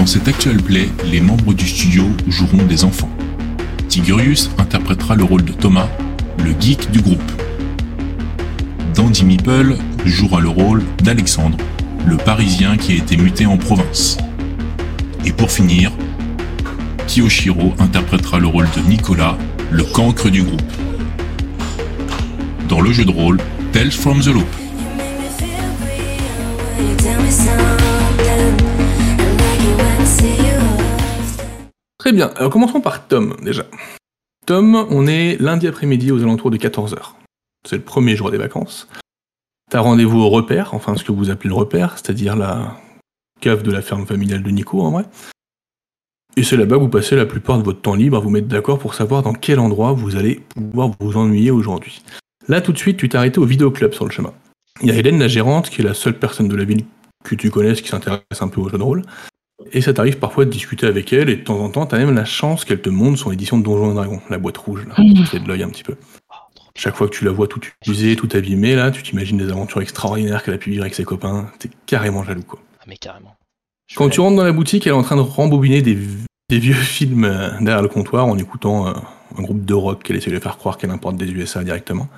Dans cet actual play, les membres du studio joueront des enfants. Tigurius interprétera le rôle de Thomas, le geek du groupe. Dandy Meeple jouera le rôle d'Alexandre, le Parisien qui a été muté en province. Et pour finir, Kiyoshiro interprétera le rôle de Nicolas, le cancre du groupe. Dans le jeu de rôle Tales from the Loop. Très bien, alors commençons par Tom déjà. Tom, on est lundi après-midi aux alentours de 14h. C'est le premier jour des vacances. T'as rendez-vous au repère, enfin ce que vous appelez le repère, c'est-à-dire la cave de la ferme familiale de Nico en vrai. Et c'est là-bas que vous passez la plupart de votre temps libre à vous mettre d'accord pour savoir dans quel endroit vous allez pouvoir vous ennuyer aujourd'hui. Là tout de suite, tu t'es arrêté au vidéoclub sur le chemin. Il y a Hélène, la gérante, qui est la seule personne de la ville que tu connaisses qui s'intéresse un peu au jeu de rôle. Et ça t'arrive parfois de discuter avec elle, et de temps en temps, t'as même la chance qu'elle te montre son édition de Donjons et Dragons, la boîte rouge, là, qui fait de l'œil un petit peu. Chaque fois que tu la vois tout usée, tout abîmée, là, tu t'imagines des aventures extraordinaires qu'elle a pu vivre avec ses copains, t'es carrément jaloux, quoi. Ah, mais carrément. Je Quand tu rentres dans la boutique, elle est en train de rembobiner des, des vieux films euh, derrière le comptoir en écoutant euh, un groupe de rock qu'elle essaie de faire croire qu'elle importe des USA directement.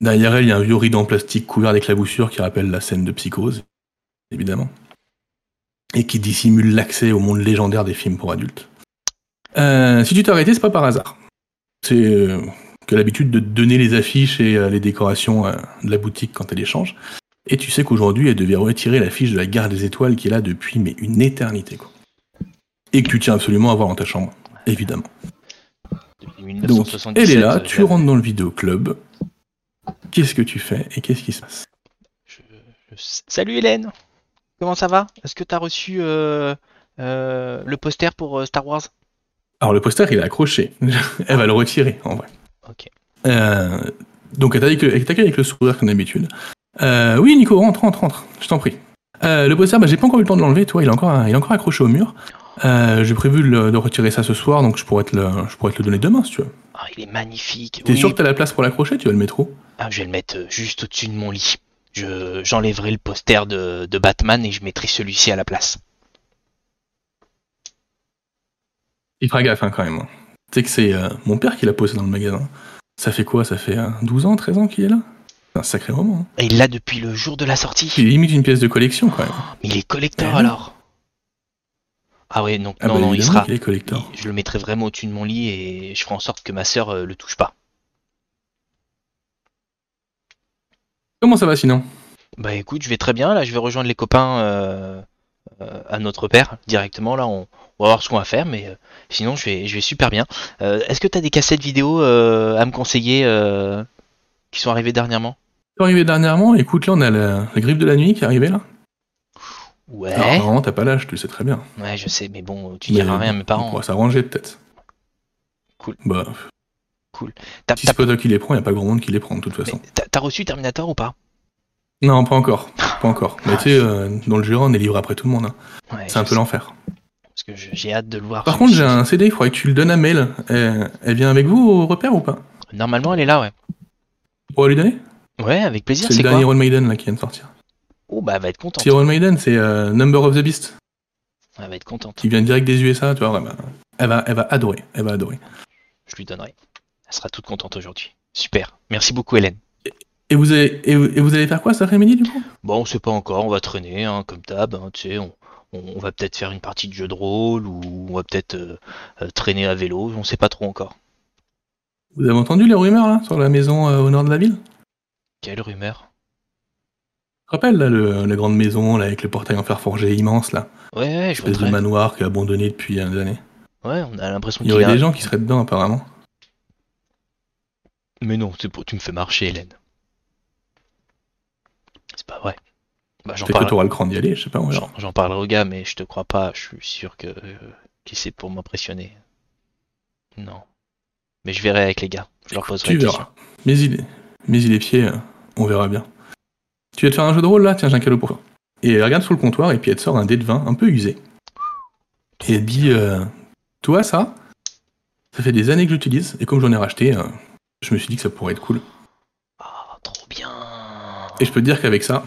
Derrière elle, il y a un vieux rideau en plastique couvert d'éclaboussures qui rappelle la scène de Psychose, évidemment, et qui dissimule l'accès au monde légendaire des films pour adultes. Euh, si tu t'es arrêté, c'est pas par hasard. C'est euh, que l'habitude de te donner les affiches et euh, les décorations euh, de la boutique quand elle échange. Et tu sais qu'aujourd'hui, elle devait retirer l'affiche de la gare des étoiles qui est là depuis mais une éternité. Quoi. Et que tu tiens absolument à voir dans ta chambre, évidemment. Depuis Donc, 1977, elle est là, tu rentres dans le vidéoclub. Qu'est-ce que tu fais et qu'est-ce qui se passe? Je- je- Salut Hélène Comment ça va? Est-ce que t'as reçu euh, euh, le poster pour euh, Star Wars? Alors, le poster, il est accroché. elle va le retirer, en vrai. Ok. Euh, donc, elle t'accueille avec le sourire comme d'habitude. Oui, Nico, rentre, rentre, rentre. Je t'en prie. Le poster, bah, j'ai pas encore eu le temps de l'enlever, toi, il est encore, il est encore accroché au mur. J'ai prévu de, le- de retirer ça ce soir, donc je pourrais, te le, je pourrais te le donner demain si tu veux. Ah, il est magnifique. T'es Oui, sûr que t'as la place pour l'accrocher Tu vas le mettre où? Ah, je vais le mettre juste au-dessus de mon lit. Je, j'enlèverai le poster de, de Batman et je mettrai celui-ci à la place. Il fera gaffe hein, quand même. hein. Tu sais que c'est euh, mon père qui l'a posé dans le magasin. Ça fait quoi? Ça fait euh, 12 ans, 13 ans qu'il est là? C'est un sacré moment. hein. Et il l'a depuis le jour de la sortie. Il est limite une pièce de collection quand même. Mais il est collector Eh oui. alors. Ah ouais, donc Ah non, bah, non, il sera. est collector. Je le mettrai vraiment au-dessus de mon lit et je ferai en sorte que ma sœur euh, le touche pas. Comment ça va sinon? Bah écoute, je vais très bien. Là, je vais rejoindre les copains euh, euh, à notre père directement. Là, on, on va voir ce qu'on va faire, mais euh, sinon, je vais, je vais super bien. Est-ce que tu as des cassettes vidéo à me conseiller qui sont arrivées dernièrement? T'es arrivé dernièrement, écoute, là on a la, la grippe de la nuit qui est arrivée là. Ouais. Alors, normalement, t'as pas l'âge, tu le sais très bien. Ouais, je sais, mais bon, tu Mais diras rien à mes On parents. pourra s'arranger peut-être. Cool. Bah, T'as si qui les prends, y a pas grand monde qui les prend de toute façon. t'as- reçu Terminator ou pas? Non, pas encore. Pas encore. Mais tu sais, euh, dans le Jura, on est livré après tout le monde. hein. Ouais, C'est un peu l'enfer. Parce que j'ai hâte de le voir. Par contre, j'ai un CD, il faudrait que tu le donnes à Mel. Elle, elle vient avec vous au repère ou pas? Normalement, elle est là, ouais. Tu pourrais lui donner? Ouais, avec plaisir. C'est C'est le dernier Iron Maiden là qui vient de sortir. Oh, bah, elle va être contente. C'est Iron Maiden, c'est euh, Number of the Beast, Elle va être contente. qui vient direct des USA, tu vois. ouais, bah, elle, va, elle va adorer, elle va adorer. Je lui donnerai. Sera toute contente aujourd'hui. Super. Merci beaucoup, Hélène. Et vous, allez, et, vous- allez faire quoi cet après-midi du coup? Bon, on sait pas encore, on va traîner, hein, comme d'hab, hein, tu sais, on, va peut-être faire une partie de jeu de rôle, ou on va peut-être euh, euh, traîner à vélo, on sait pas trop encore. Vous avez entendu les rumeurs là sur la maison euh, au nord de la ville? Quelle rumeur? Tu te rappelles là, le- la grande maison là, avec le portail en fer forgé immense là? Ouais, ouais, je vois Espèce de très... manoir qui est abandonné depuis des années. Ouais, on a l'impression Il y qu'il aurait a... des gens qui seraient dedans apparemment. Mais non, c'est pour... tu me fais marcher, Hélène. C'est pas vrai. Bah, j'en que parle... le cran d'y aller, je sais pas. j'en- parlerai au gars, mais je te crois pas, je suis sûr que, euh, que c'est pour m'impressionner. Non. Mais je verrai avec les gars, je leur poserai Tu verras. Mais il est, mais il est pieds, euh, on verra bien. Tu vas te faire un jeu de rôle là? Tiens, j'ai un cadeau pour toi. Et elle regarde sur le comptoir et puis elle te sort un dé de vin un peu usé. Et elle dit euh, Toi, ça Ça fait des années que j'utilise et comme j'en ai racheté, euh, je me suis dit que ça pourrait être cool. Ah, trop bien Et je peux te dire qu'avec ça,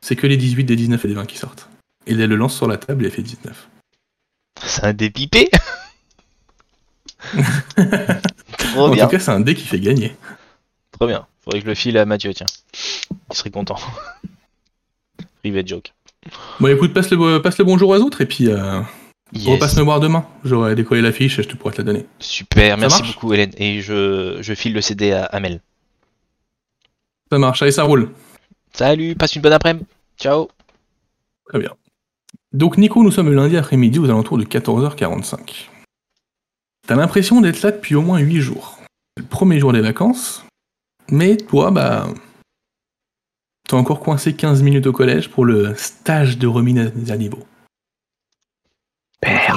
c'est que les 18, des 19 et des 20 qui sortent. Et elle le lance sur la table et elle fait 19. C'est un dépipé Trop en bien, tout cas, c'est un dé qui fait gagner. trop bien. Faudrait que je le file à Mathieu, tiens. Il serait content. Rivet joke. Bon, écoute, passe le, passe le bonjour aux autres et puis euh, Yes. repasse me voir demain. J'aurai décollé la fiche et je te pourrai te la donner. Super, merci beaucoup Hélène. Et je, je file le CD à Amel. Ça marche, allez, ça roule. Salut, passe une bonne après-midi. Ciao. Très bien. Donc, Nico, nous sommes le lundi après-midi aux alentours de 14h45. T'as l'impression d'être là depuis au moins 8 jours. C'est le premier jour des vacances, mais toi, bah. T'es encore coincé 15 minutes au collège pour le stage de remise à niveau.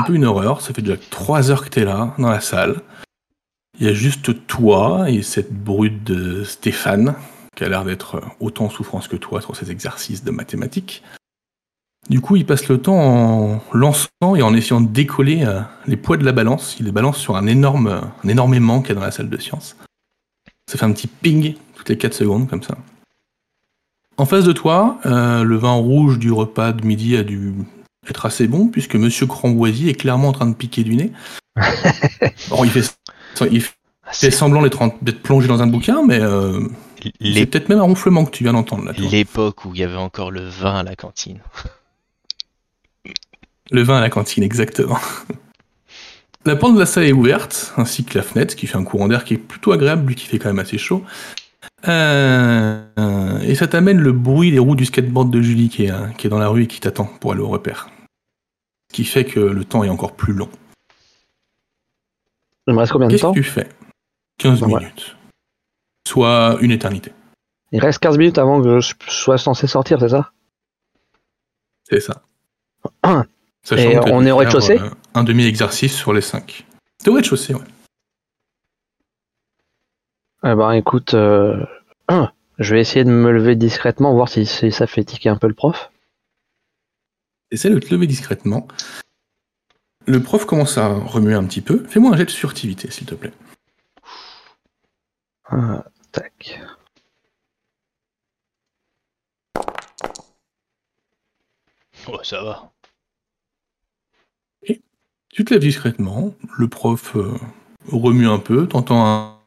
Un peu une horreur, ça fait déjà 3 heures que t'es là, dans la salle. Il y a juste toi et cette brute de Stéphane, qui a l'air d'être autant en souffrance que toi sur ses exercices de mathématiques. Du coup, il passe le temps en lançant et en essayant de décoller euh, les poids de la balance. Il les balance sur un énorme, un énorme aimant qu'il y a dans la salle de sciences. Ça fait un petit ping toutes les 4 secondes, comme ça. En face de toi, euh, le vin rouge du repas de midi a dû être assez bon, puisque Monsieur Cramboisier est clairement en train de piquer du nez. Bon, il fait, il fait Ah, semblant d'être plongé dans un bouquin, mais euh, c'est peut-être même un ronflement que tu viens d'entendre là. l'époque où il y avait encore le vin à la cantine. Le vin à la cantine, exactement. La porte de la salle est ouverte, ainsi que la fenêtre, ce qui fait un courant d'air qui est plutôt agréable, lui qui fait quand même assez chaud. Euh, et ça t'amène le bruit des roues du skateboard de Julie qui est, euh, qui est dans la rue et qui t'attend pour aller au repère. Ce qui fait que le temps est encore plus long. Il me reste combien de Qu'est-ce que temps tu fais? 15 Ben voilà. minutes. Soit une éternité. Il reste 15 minutes avant que je sois censé sortir, c'est ça? C'est ça. Sachant Et que on est au rez-de-chaussée? euh, Un demi-exercice sur les 5. T'es au rez-de-chaussée, ouais. Eh ben écoute, euh, je vais essayer de me lever discrètement, voir si, si ça fait tiquer un peu le prof. Essaie de te lever discrètement. Le prof commence à remuer un petit peu. Fais-moi un jet de furtivité, s'il te plaît. Ah, tac. Oh, ça va. Tu te lèves discrètement. Le prof euh, remue un peu. T'entends un.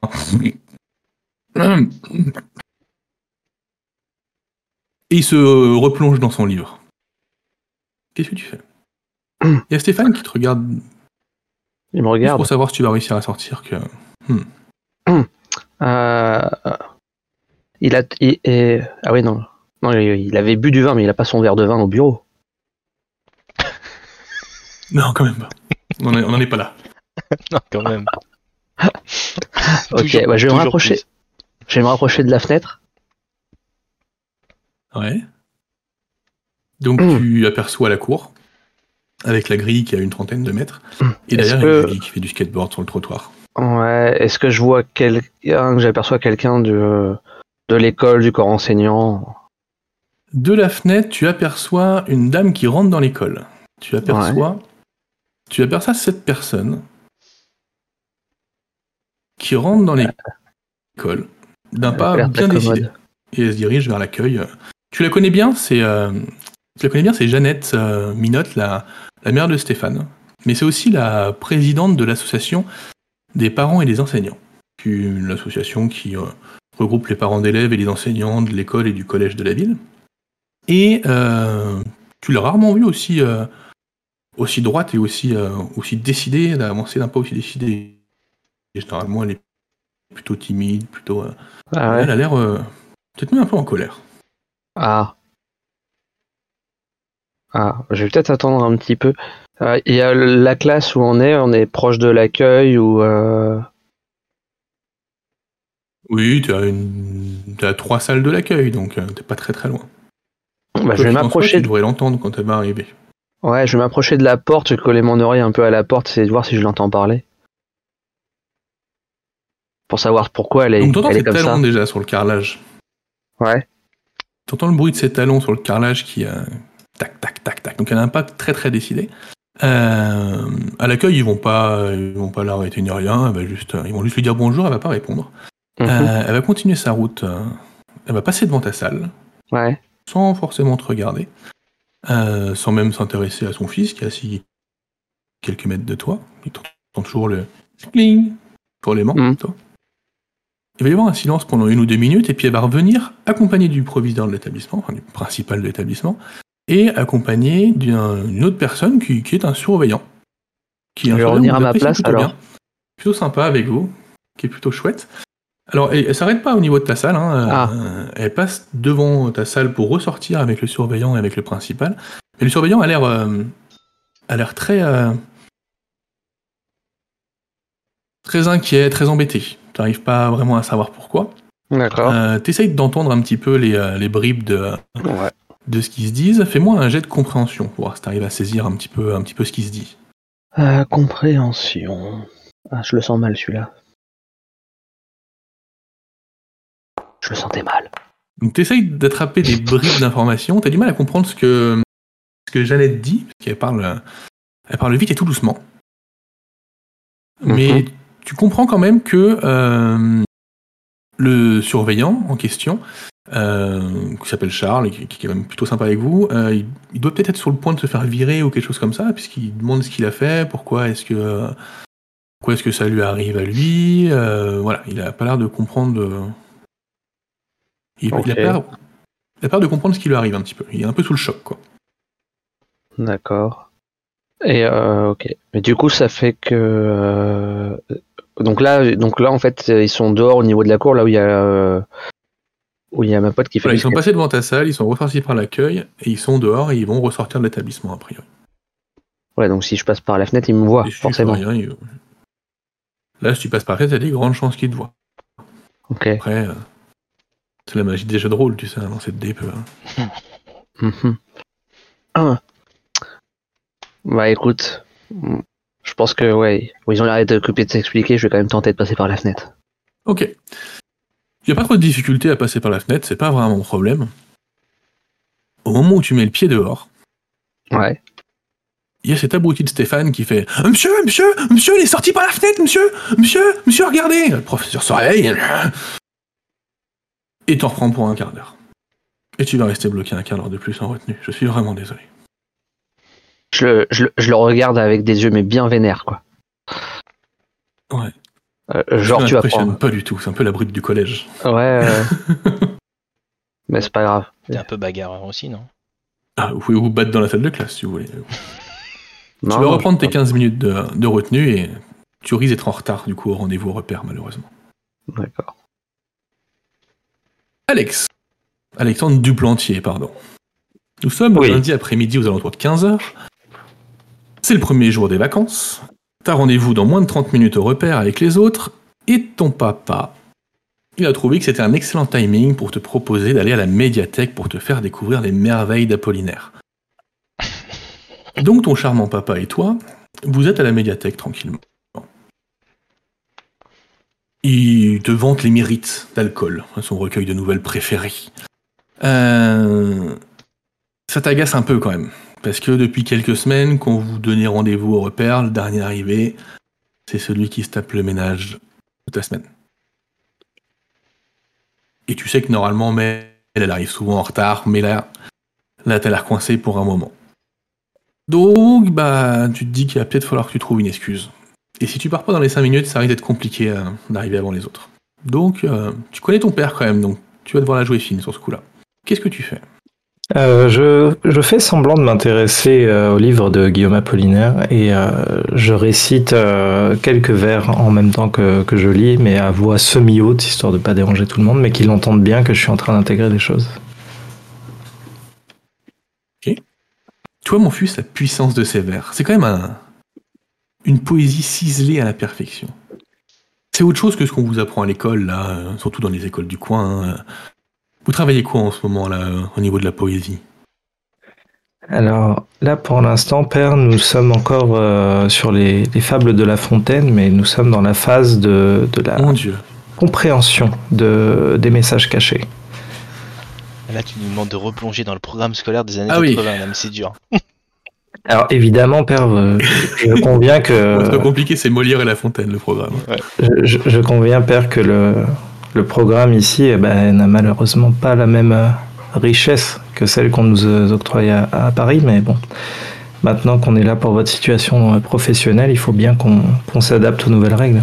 Et il se replonge dans son livre. Qu'est-ce que tu fais? Il y a Stéphane qui te regarde Il me juste regarde. pour savoir si tu vas réussir à sortir. Que... Euh, il a. il- et- ah oui, non. Non, il, avait bu du vin, mais il a pas son verre de vin au bureau. Non, quand même pas. On n'en est pas là. Non, quand même. Ok, Toujours- bah, je vais me rapprocher. Je vais me rapprocher de la fenêtre. Ouais. Donc Mm. tu aperçois la cour, avec la grille qui a une trentaine de mètres, et Est-ce derrière il y a que- Julie qui fait du skateboard sur le trottoir. Ouais, est-ce que je vois quelqu'un, que j'aperçois quelqu'un de, de l'école, du corps enseignant? De la fenêtre, tu aperçois une dame qui rentre dans l'école. Tu aperçois, tu aperçois cette personne qui rentre dans l'école d'un pas bien décidé. Et elle se dirige vers l'accueil. Tu la connais bien, c'est euh, tu la connais bien, c'est Jeannette euh, Minotte, la, la mère de Stéphane. Mais c'est aussi la présidente de l'association des parents et des enseignants. Une association qui euh, regroupe les parents d'élèves et les enseignants de l'école et du collège de la ville. Et euh, tu l'as rarement vue aussi, aussi droite et aussi, aussi décidée, d'avancer d'un pas aussi décidé. Et généralement, elle est plutôt timide, plutôt. euh, Ah ouais. elle a l'air euh, peut-être même un peu en colère. Ah. Ah, je vais peut-être attendre un petit peu. Euh, Il y a la classe où on est, on est proche de l'accueil ou euh... Oui, tu as, une... as trois salles de l'accueil, donc t'es pas très très loin. bah, je vais m'approcher. Tu de- devrais l'entendre quand elle va arriver. Ouais, je vais m'approcher de la porte, je vais coller mon oreille un peu à la porte, essayer de voir si je l'entends parler. Pour savoir pourquoi elle est, Donc elle est ses comme talons ça. déjà sur le carrelage. Ouais. T'entends le bruit de ses talons sur le carrelage qui euh, tac tac tac tac. Donc elle a un pas très très décidé. Euh, à l'accueil, ils vont pas, ils vont pas l'arrêter ni rien. Elle va juste, ils vont juste lui dire bonjour. Elle va pas répondre. Mhm. Euh, elle va continuer sa route. euh, elle va passer devant ta salle Ouais. sans forcément te regarder. euh, sans même s'intéresser à son fils qui est assis quelques mètres de toi. Il entend toujours le cling pour les mains. Mhm. toi. Il va y avoir un silence pendant une ou deux minutes et puis elle va revenir accompagnée du proviseur de l'établissement, enfin du principal de l'établissement, et accompagnée d'un- d'une autre personne qui, qui est un surveillant. Qui est Je vais revenir à ma place, plutôt alors. bien. Plutôt sympa avec vous, qui est plutôt chouette. Alors, elle, elle s'arrête pas au niveau de ta salle. hein, Ah. euh, elle passe devant ta salle pour ressortir avec le surveillant et avec le principal. Mais le surveillant a l'air, euh, a l'air très, euh, très inquiet, très embêté. Tu n'arrives pas vraiment à savoir pourquoi. D'accord. Euh, T'essayes d'entendre un petit peu les, euh, les bribes de, Ouais. de ce qu'ils se disent. Fais-moi un jet de compréhension pour voir si t'arrives à saisir un petit peu, un petit peu ce qui se dit. Euh, compréhension. Ah, je le sens mal celui-là. Je le sentais mal. Donc t'essayes d'attraper des bribes d'informations. T'as du mal à comprendre ce que, ce que Jeannette dit, parce qu'elle parle, elle parle vite et tout doucement. Mais Mhm. Tu comprends quand même que euh, le surveillant en question, euh, qui s'appelle Charles, qui, qui est quand même plutôt sympa avec vous, euh, il, il doit peut-être être sur le point de se faire virer ou quelque chose comme ça, puisqu'il demande ce qu'il a fait, pourquoi est-ce que pourquoi est-ce que ça lui arrive à lui. voilà, il a pas l'air de comprendre. il, a peur, il a peur de comprendre ce qui lui arrive un petit peu. Il est un peu sous le choc, quoi. D'accord. Et euh, ok. Mais du coup, ça fait que euh, donc là, donc là, en fait, ils sont dehors au niveau de la cour, là où il y a euh, où il y a ma pote qui fait. Voilà, ils sont passés devant ta salle, ils sont ressortis par l'accueil, et ils sont dehors et ils vont ressortir de l'établissement, a priori. Ouais, donc si je passe par la fenêtre, ils me voient Et si forcément. rien, il- Là, si tu passes par là, t'as des grandes chances qu'ils te voient. Ok. Après, euh, c'est la magie des jeux de rôle, tu sais, dans cette dé peut. hein. Mhm. Ah. Bah écoute, je pense que ouais, ils ont l'air de couper de s'expliquer. Je vais quand même tenter de passer par la fenêtre. Ok. Il n'y a pas trop de difficulté à passer par la fenêtre, c'est pas vraiment un problème. Au moment où tu mets le pied dehors, Ouais. il y a cet abruti de Stéphane qui fait Monsieur, monsieur, monsieur, il est sorti par la fenêtre, monsieur, monsieur, monsieur, regardez Le professeur se réveille et t'en reprends pour un quart d'heure. Et tu vas rester bloqué un quart d'heure de plus en retenue. Je suis vraiment désolé. Je le, je, le- je le regarde avec des yeux mais bien vénères quoi. Ouais. Euh, genre Ça tu vas prendre. pas du tout, c'est un peu la brute du collège. Ouais. euh, mais c'est pas grave. T'es un peu bagarreur aussi, non? Ah, vous pouvez vous battre dans la salle de classe si vous voulez. Non, tu vas reprendre tes 15 minutes de, de retenue et tu risques d'être en retard du coup au rendez-vous au repère malheureusement. D'accord. Alex. Alexandre Duplantier, pardon. Nous sommes Oui. lundi après-midi aux alentours de 15h. C'est le premier jour des vacances. T'as rendez-vous dans moins de 30 minutes au repère avec les autres. Et ton papa, il a trouvé que c'était un excellent timing pour te proposer d'aller à la médiathèque pour te faire découvrir les merveilles d'Apollinaire. Donc ton charmant papa et toi, vous êtes à la médiathèque tranquillement. Il te vante les mérites d'alcool, son recueil de nouvelles préférées. Euh, ça t'agace un peu quand même, parce que depuis quelques semaines, qu'on vous donnait rendez-vous au repère, le dernier arrivé, c'est celui qui se tape le ménage toute la semaine. Et tu sais que normalement, mais elle arrive souvent en retard, mais là, là t'as l'air coincé pour un moment. Donc, bah, tu te dis qu'il va peut-être falloir que tu trouves une excuse. Et si tu pars pas dans les 5 minutes, ça risque d'être compliqué euh, d'arriver avant les autres. Donc, euh, tu connais ton père quand même, donc tu vas devoir la jouer fine sur ce coup-là. Qu'est-ce que tu fais? Euh, je, fais semblant de m'intéresser euh, au livre de Guillaume Apollinaire et euh, je récite quelques vers en même temps que, je lis, mais à voix semi-haute, histoire de pas déranger tout le monde, mais qu'ils entendent bien que je suis en train d'intégrer des choses. Tu vois, mon fils, la puissance de ces vers. C'est quand même un- une poésie ciselée à la perfection. C'est autre chose que ce qu'on vous apprend à l'école, là, surtout dans les écoles du coin. hein. Vous travaillez quoi en ce moment, là, au niveau de la poésie? Alors là, pour l'instant, Père, nous sommes encore euh, sur les, les fables de La Fontaine, mais nous sommes dans la phase de, de la Mon Dieu. compréhension de, des messages cachés. Là, tu nous demandes de replonger dans le programme scolaire des années Ah oui. 80, là, mais c'est dur. Alors évidemment, Père, euh, je conviens que... C'est compliqué, c'est Molière et La Fontaine, le programme. Je, je- je conviens, Père, que le, le programme ici eh ben, n'a malheureusement pas la même euh, richesse que celle qu'on nous octroie à, à, Paris, mais bon, maintenant qu'on est là pour votre situation professionnelle, il faut bien qu'on s'adapte aux nouvelles règles.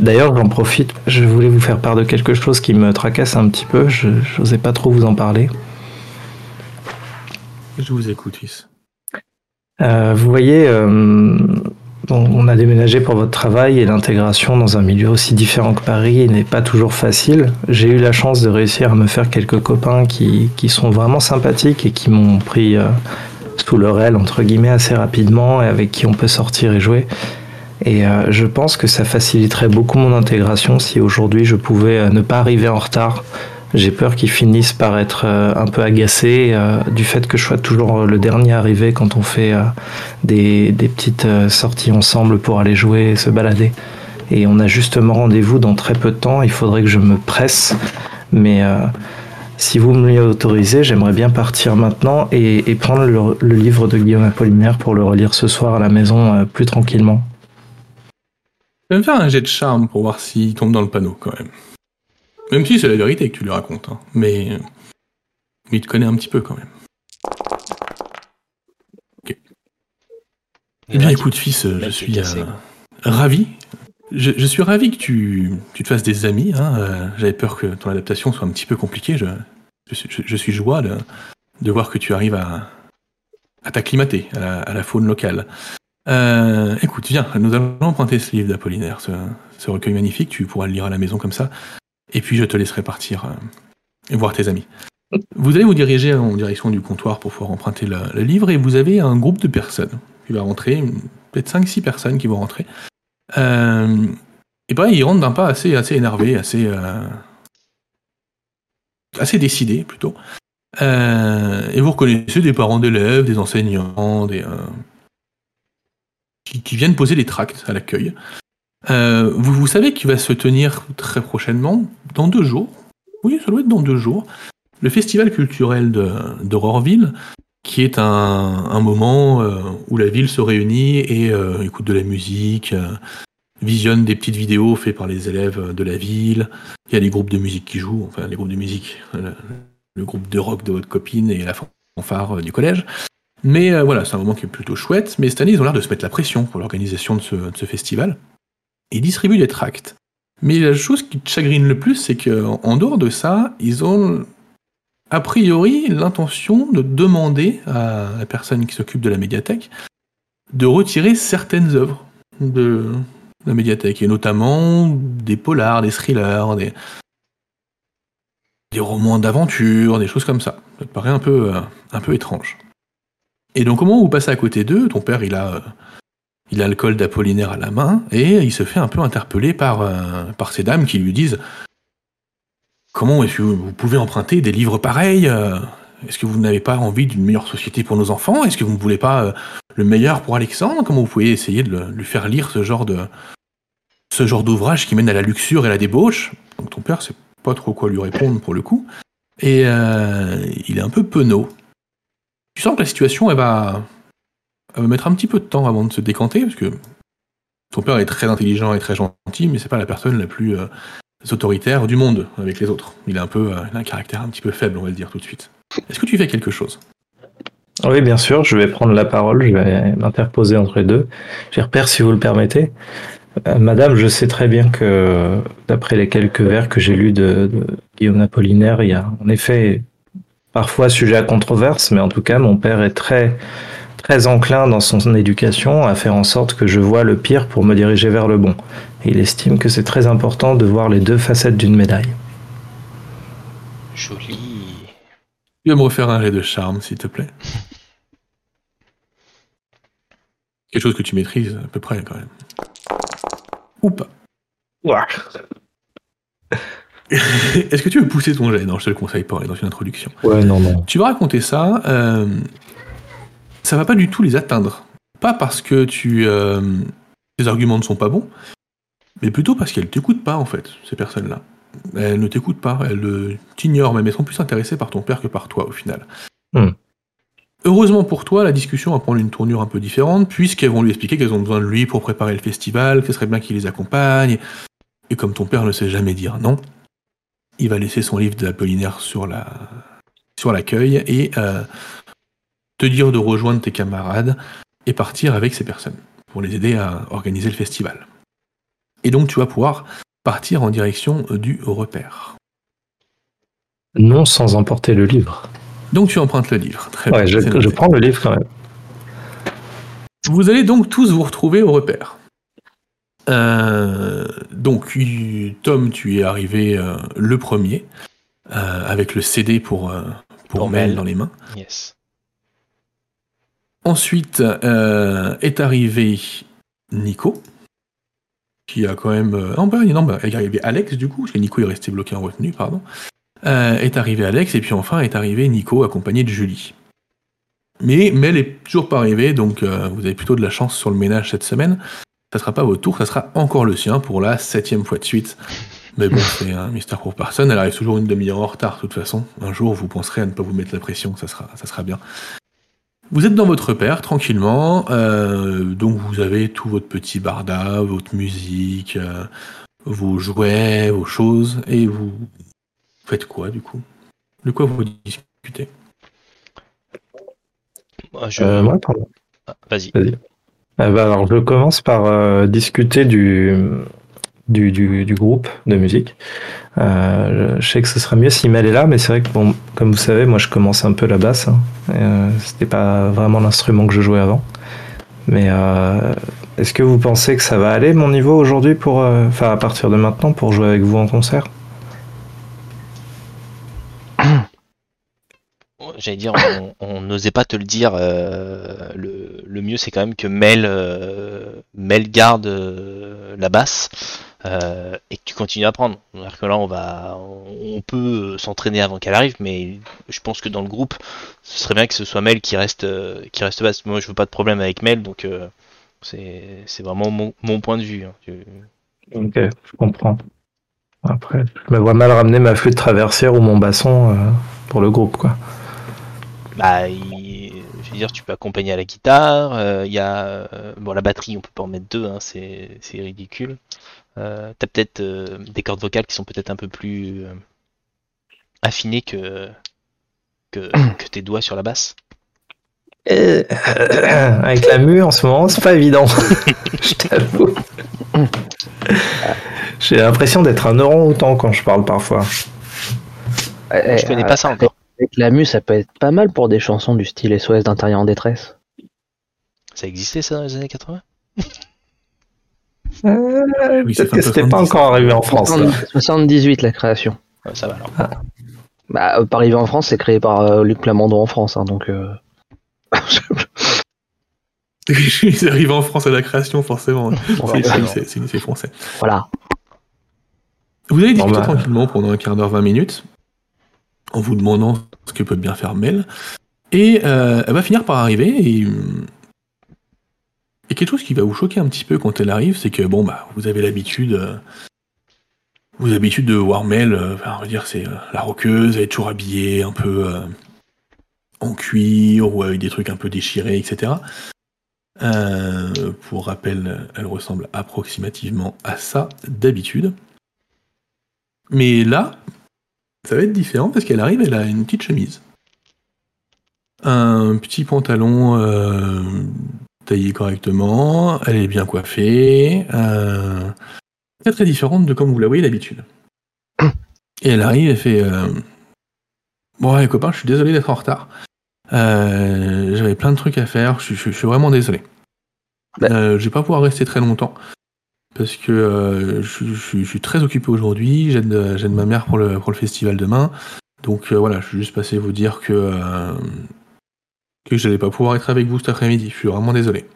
D'ailleurs, j'en profite, je voulais vous faire part de quelque chose qui me tracasse un petit peu, je n'osais pas trop vous en parler. Je vous écoute. Euh, vous voyez, euh, on a déménagé pour votre travail et l'intégration dans un milieu aussi différent que Paris n'est pas toujours facile. J'ai eu la chance de réussir à me faire quelques copains qui, qui sont vraiment sympathiques et qui m'ont pris euh, sous leur aile, entre guillemets, assez rapidement et avec qui on peut sortir et jouer. Et euh, je pense que ça faciliterait beaucoup mon intégration si aujourd'hui je pouvais euh, ne pas arriver en retard. J'ai peur qu'ils finissent par être euh, un peu agacés du fait que je sois toujours le dernier arrivé quand on fait des, petites sorties ensemble pour aller jouer et se balader. Et on a justement rendez-vous dans très peu de temps. Il faudrait que je me presse. Mais si vous me l'autorisez, j'aimerais bien partir maintenant et, prendre le, le, livre de Guillaume Apollinaire pour le relire ce soir à la maison plus tranquillement. Je vais me faire un jet de charme pour voir s'il tombe dans le panneau quand même. Même si c'est la vérité que tu lui racontes, hein. mais... mais il te connaît un petit peu quand même. Ok. Eh bien écoute fils, je suis euh, ravi. Je, suis ravi que tu, tu te fasses des amis. Hein. Euh, j'avais peur que ton adaptation soit un petit peu compliquée. Je, je, suis joie de, de, voir que tu arrives à, à t'acclimater à la, à la faune locale. Euh, écoute, viens, nous allons emprunter ce livre d'Apollinaire, ce, recueil magnifique, tu pourras le lire à la maison comme ça, et puis je te laisserai partir euh, voir tes amis. Vous allez vous diriger en direction du comptoir pour pouvoir emprunter le, livre, et vous avez un groupe de personnes qui va rentrer, peut-être 5-6 personnes qui vont rentrer. Euh, et pareil, ils rentrent d'un pas assez, assez énervé, assez, euh, assez décidé plutôt. Euh, et vous reconnaissez des parents d'élèves, des enseignants, des qui, viennent poser des tracts à l'accueil. Euh, vous, vous savez qu'il va se tenir très prochainement, dans deux jours. Oui, ça doit être dans deux jours. Le festival culturel d'Auroreville, qui est un, moment euh, où la ville se réunit et euh, écoute de la musique, visionne des petites vidéos faites par les élèves de la ville. Il y a des groupes de musique qui jouent, enfin les groupes de musique, le, groupe de rock de votre copine et la fanfare du collège. Mais voilà, c'est un moment qui est plutôt chouette. Mais cette année, ils ont l'air de se mettre la pression pour l'organisation de de ce, festival. Ils distribuent des tracts. Mais la chose qui te chagrine le plus, c'est qu'en dehors de ça, ils ont a priori l'intention de demander à la personne qui s'occupe de la médiathèque de retirer certaines œuvres de la médiathèque, et notamment des polars, des thrillers, des, romans d'aventure, des choses comme ça. Ça te paraît un peu, euh, un peu étrange. Et donc au moment où vous passez à côté d'eux, ton père il a, il a le col d'Apollinaire à la main, et il se fait un peu interpeller par, euh, ces dames qui lui disent Comment est-ce que vous pouvez emprunter des livres pareils euh Est-ce que vous n'avez pas envie d'une meilleure société pour nos enfants Est-ce que vous ne voulez pas euh, le meilleur pour Alexandre Comment vous pouvez essayer de lui faire lire ce genre d'ouvrage qui mène à la luxure et à la débauche? Donc ton père sait pas trop quoi lui répondre pour le coup. Et il est un peu penaud. Tu sens que la situation, elle va, va mettre un petit peu de temps avant de se décanter, parce que ton père est très intelligent et très gentil, mais c'est pas la personne la plus euh, autoritaire du monde avec les autres. Il a un peu, euh, il a un caractère un petit peu faible, on va le dire tout de suite. Est-ce que tu fais quelque chose? Oui, bien sûr, je vais prendre la parole, je vais m'interposer entre les deux. Cher père, si vous le permettez. Euh, madame, je sais très bien que, d'après les quelques vers que j'ai lus de, de Guillaume Apollinaire, il y a en effet parfois sujet à controverse, mais en tout cas, mon père est très, très enclin dans son éducation à faire en sorte que je vois le pire pour me diriger vers le bon. Et il estime que c'est très important de voir les deux facettes d'une médaille. Joli. Tu vas me refaire un jet de charme, s'il te plaît? Quelque chose que tu maîtrises à peu près, quand même. Ou pas. Ouah. Est-ce que tu veux pousser ton jet? Non, je te le conseille pas, dans une introduction. Ouais, non, non. Tu vas raconter ça, euh, ça va pas du tout les atteindre. Pas parce que tu, euh, tes arguments ne sont pas bons, mais plutôt parce qu'elles t'écoutent pas, en fait, ces personnes-là. Elles ne t'écoutent pas, elles t'ignorent même, elles sont plus intéressées par ton père que par toi, au final. Hmm. Heureusement pour toi, la discussion va prendre une tournure un peu différente, puisqu'elles vont lui expliquer qu'elles ont besoin de lui pour préparer le festival, que ce serait bien qu'il les accompagne. Et comme ton père ne sait jamais dire non, il va laisser son livre d'Apollinaire sur la sur l'accueil et euh, te dire de rejoindre tes camarades et partir avec ces personnes pour les aider à organiser le festival. Et donc tu vas pouvoir partir en direction du repère. Non sans emporter le livre. Donc tu empruntes le livre. Très Ouais, bien, je, prends le livre quand même. Vous allez donc tous vous retrouver au repère. Euh, donc, Tom, tu es arrivé euh, le premier, euh, avec le CD pour, euh, pour, Pour Mel Mel. dans les mains. Yes. Ensuite euh, est arrivé Nico, qui a quand même... euh, non, bah, non, bah, est arrivé Alex, du coup, parce que Nico est resté bloqué en retenue, pardon. Euh, est arrivé Alex, et puis enfin est arrivé Nico, accompagné de Julie. Mais Mel est toujours pas arrivé, donc vous avez plutôt de la chance sur le ménage cette semaine. Ça sera pas votre tour, ça sera encore le sien pour la septième fois de suite. Mais bon, c'est un mystère pour personne. Elle arrive toujours une demi-heure en retard, de toute façon. Un jour, vous penserez à ne pas vous mettre la pression, ça sera, ça sera bien. Vous êtes dans votre repère, tranquillement. euh, donc, vous avez tout votre petit barda, votre musique, euh, vos jouets, vos choses. Et vous faites quoi, du coup? De quoi vous discutez? Moi, je... Euh, moi, pardon. Ah, Vas-y. Ah bah alors, je commence par euh, discuter du, du, du, groupe de musique. Euh, je, sais que ce serait mieux si Mel est là, mais c'est vrai que, bon, comme vous savez, moi je commence un peu la basse. hein. Euh, C'était pas vraiment l'instrument que je jouais avant. Mais euh, est-ce que vous pensez que ça va aller mon niveau aujourd'hui pour, euh, enfin à partir de maintenant pour jouer avec vous en concert? J'allais dire, on- n'osait pas te le dire. le, le mieux, c'est quand même que Mel, Mel garde la basse euh, et que tu continues à apprendre. Que là, on va, on peut s'entraîner avant qu'elle arrive, mais je pense que dans le groupe, ce serait bien que ce soit Mel qui reste, euh, qui reste basse. Moi, je veux pas de problème avec Mel, donc euh, c'est, vraiment mon, mon point de vue. hein. Ok, je comprends. Après, je me vois mal ramener ma flûte traversière ou mon basson euh, pour le groupe, quoi. Bah, il- veux dire, tu peux accompagner à la guitare. euh, Il y a euh, bon la batterie, on peut pas en mettre deux, hein, c'est c'est ridicule. Euh, T'as peut-être des cordes vocales qui sont peut-être un peu plus affinées que, que que tes doigts sur la basse. Et, avec la mue en ce moment, c'est pas évident. je t'avoue. J'ai l'impression d'être un orang-outan quand je parle parfois. Je connais pas ça encore. Avec la mue, ça peut être pas mal pour des chansons du style SOS d'intérieur en détresse. Ça existait ça dans les années 80 Euh, Oui, Peut-être que c'était pas 70. encore arrivé en France. là. 78 la création. Ouais, Ça va alors. Bah, euh, pas arrivé en France, c'est créé par euh, Luc Plamondon en France, hein, donc. euh, Ils arrivent en France à la création, forcément. C'est- français. voilà. Vous allez discuter Bon, bah. tranquillement pendant un quart d'heure, 20 minutes, en vous demandant ce que peut bien faire Mel. Et euh, elle va finir par arriver et. hum, Et quelque chose qui va vous choquer un petit peu quand elle arrive, c'est que bon bah vous avez l'habitude. euh, vous avez l'habitude de voir Mel, euh, enfin, on va dire c'est euh, la roqueuse, elle est toujours habillée un peu euh, en cuir ou avec des trucs un peu déchirés, etc. Euh, pour rappel, elle ressemble approximativement à ça d'habitude. Mais là, ça va être différent parce qu'elle arrive, elle a une petite chemise. Un petit pantalon euh, taillé correctement, elle est bien coiffée. Euh, très très différente de comme vous la voyez d'habitude. Et elle arrive et fait euh, Bon, les copains, je suis désolé d'être en retard. Euh, J'avais plein de trucs à faire, je, je- je suis vraiment désolé. Bah. Euh, je vais pas pouvoir rester très longtemps parce que euh, je, je- je suis très occupé aujourd'hui. J'aide j'aide ma mère pour le, pour le festival demain. Donc euh, voilà, je suis juste passé vous dire que, euh, que j'allais pas pouvoir être avec vous cet après-midi. Je suis vraiment désolé.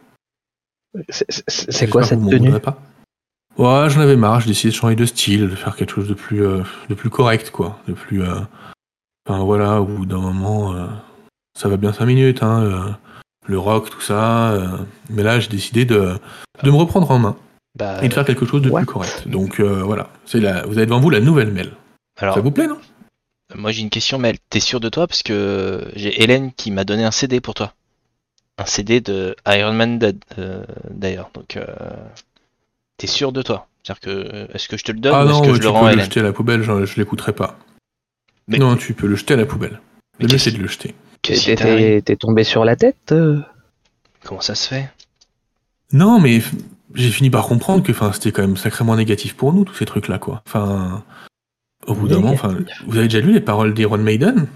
C'est- C'est c'est J'espère quoi cette vous tenue pas. Ouais, j'en avais marre, j'ai décidé de changer de style, de faire quelque chose de plus, euh, de plus correct, quoi. De plus. Enfin voilà, au bout d'un moment, ça va bien 5 minutes, hein. le rock, tout ça. mais là, j'ai décidé de, de me reprendre en main Bah, et de faire quelque chose de ouais. plus correct. Donc euh, voilà, c'est la, vous avez devant vous la nouvelle mail. alors, Ça vous plaît, non? moi j'ai une question, Mel. T'es sûr de toi? Parce que j'ai Hélène qui m'a donné un CD pour toi. Un CD de Iron Man Dead, euh, d'ailleurs. Donc, euh, t'es sûr de toi? C'est-à-dire que, est-ce que je te le donne Ah ou est-ce non, que je tu le rends le jeter à la poubelle, je, je l'écouterai pas. Mais- Non, tu peux le jeter à la poubelle. Mais Le mieux, c'est de le jeter. qu'est-ce qui T'es t'es- t'es tombé sur la tête Comment ça se fait? Non, mais j'ai fini par comprendre que enfin, c'était quand même sacrément négatif pour nous, tous ces trucs-là, quoi. Enfin, au bout d'un moment, vous avez déjà lu les paroles d'Iron Maiden?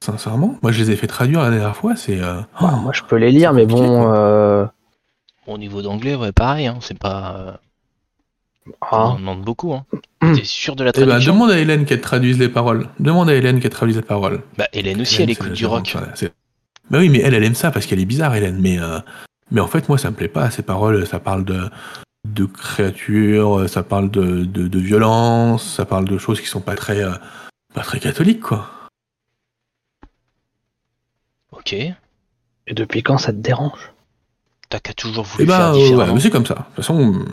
Sincèrement, moi je les ai fait traduire la dernière fois, c'est. euh, Bah, Moi, je peux les lire, mais bon. quoi. euh, Au niveau d'anglais, ouais, pareil, hein, c'est pas. euh, ah, On demande beaucoup, hein. Hmm. T'es sûr de la Eh ben, traduction? demande à Hélène qu'elle traduise les paroles. Demande à Hélène qu'elle traduise les paroles. Bah, Hélène aussi, elle écoute du rock. Bah oui, mais elle, elle aime ça parce qu'elle est bizarre, Hélène. Mais, euh, mais en fait, moi, ça me plaît pas. Ces paroles, ça parle de, de créatures, ça parle de, de, de violence, ça parle de choses qui sont pas très, euh, pas très catholiques, quoi. Ok. Et depuis quand ça te dérange? T'as qu'à toujours voulu bah, faire ouais, mais c'est comme ça. De toute façon.